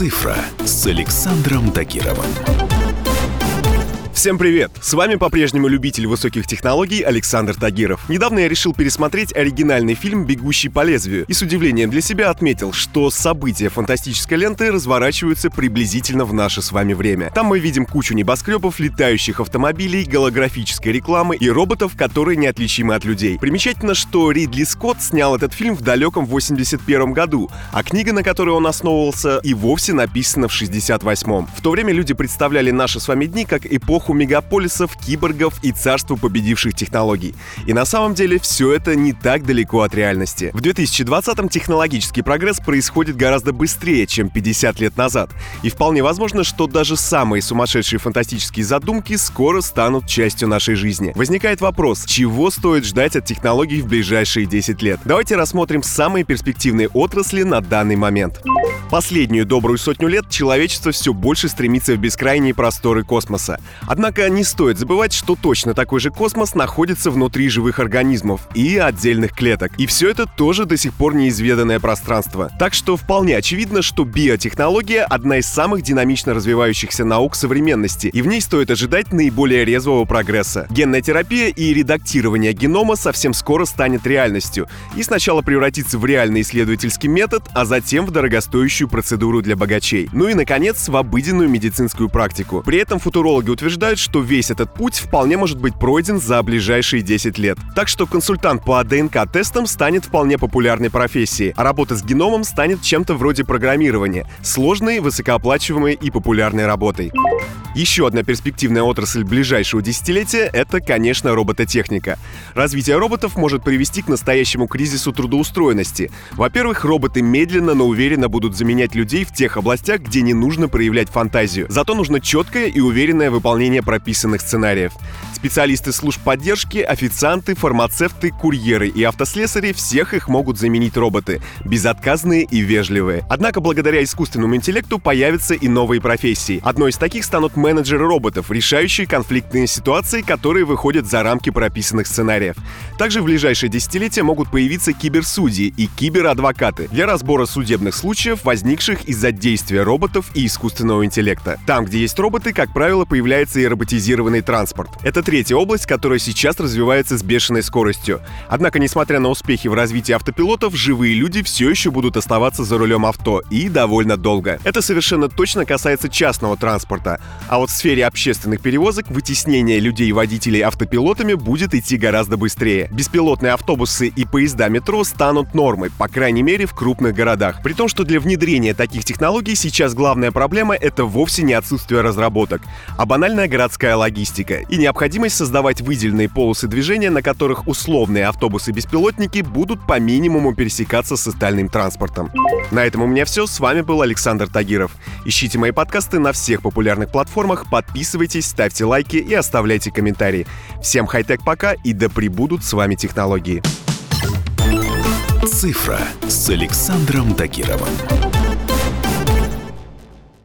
«Цифра» с Александром Тагировым. Всем привет! С вами по-прежнему любитель высоких технологий Александр Тагиров. Недавно я решил пересмотреть оригинальный фильм «Бегущий по лезвию» и с удивлением для себя отметил, что события фантастической ленты разворачиваются приблизительно в наше с вами время. Там мы видим кучу небоскребов, летающих автомобилей, голографической рекламы и роботов, которые неотличимы от людей. Примечательно, что Ридли Скотт снял этот фильм в далеком 81 году, а книга, на которой он основывался, и вовсе написана в 68-м. В то время люди представляли наши с вами дни как эпоху эпоху мегаполисов, киборгов и царство победивших технологий. И на самом деле все это не так далеко от реальности. В 2020-м технологический прогресс происходит гораздо быстрее, чем 50 лет назад. И вполне возможно, что даже самые сумасшедшие фантастические задумки скоро станут частью нашей жизни. Возникает вопрос, чего стоит ждать от технологий в ближайшие 10 лет? Давайте рассмотрим самые перспективные отрасли на данный момент. Последнюю добрую сотню лет человечество все больше стремится в бескрайние просторы космоса. Однако не стоит забывать, что точно такой же космос находится внутри живых организмов и отдельных клеток. И все это тоже до сих пор неизведанное пространство. Так что вполне очевидно, что биотехнология — одна из самых динамично развивающихся наук современности, и в ней стоит ожидать наиболее резвого прогресса. Генная терапия и редактирование генома совсем скоро станет реальностью и сначала превратится в реальный исследовательский метод, а затем в дорогостоящую дорогостоящую процедуру для богачей. Ну и, наконец, в обыденную медицинскую практику. При этом футурологи утверждают, что весь этот путь вполне может быть пройден за ближайшие 10 лет. Так что консультант по ДНК-тестам станет вполне популярной профессией, а работа с геномом станет чем-то вроде программирования, сложной, высокооплачиваемой и популярной работой. Еще одна перспективная отрасль ближайшего десятилетия — это, конечно, робототехника. Развитие роботов может привести к настоящему кризису трудоустроенности. Во-первых, роботы медленно, но уверенно будут заменять людей в тех областях, где не нужно проявлять фантазию. Зато нужно четкое и уверенное выполнение прописанных сценариев. Специалисты служб поддержки, официанты, фармацевты, курьеры и автослесари — всех их могут заменить роботы, безотказные и вежливые. Однако благодаря искусственному интеллекту появятся и новые профессии. Одной из таких станут менеджеры роботов, решающие конфликтные ситуации, которые выходят за рамки прописанных сценариев. Также в ближайшие десятилетия могут появиться киберсудьи и киберадвокаты для разбора судебных случаев, возникших из-за действия роботов и искусственного интеллекта. Там, где есть роботы, как правило, появляется и роботизированный транспорт. Это третья область, которая сейчас развивается с бешеной скоростью. Однако, несмотря на успехи в развитии автопилотов, живые люди все еще будут оставаться за рулем авто и довольно долго. Это совершенно точно касается частного транспорта. А вот в сфере общественных перевозок вытеснение людей и водителей автопилотами будет идти гораздо быстрее. Беспилотные автобусы и поезда метро станут нормой, по крайней мере в крупных городах. При том, что для внедрения таких технологий сейчас главная проблема — это вовсе не отсутствие разработок, а банальная городская логистика и необходимость создавать выделенные полосы движения, на которых условные автобусы-беспилотники будут по минимуму пересекаться с остальным транспортом. На этом у меня все. С вами был Александр Тагиров. Ищите мои подкасты на всех популярных платформах, подписывайтесь, ставьте лайки и оставляйте комментарии. Всем хай-тек пока и да пребудут с вами технологии. Цифра с Александром Тагировым.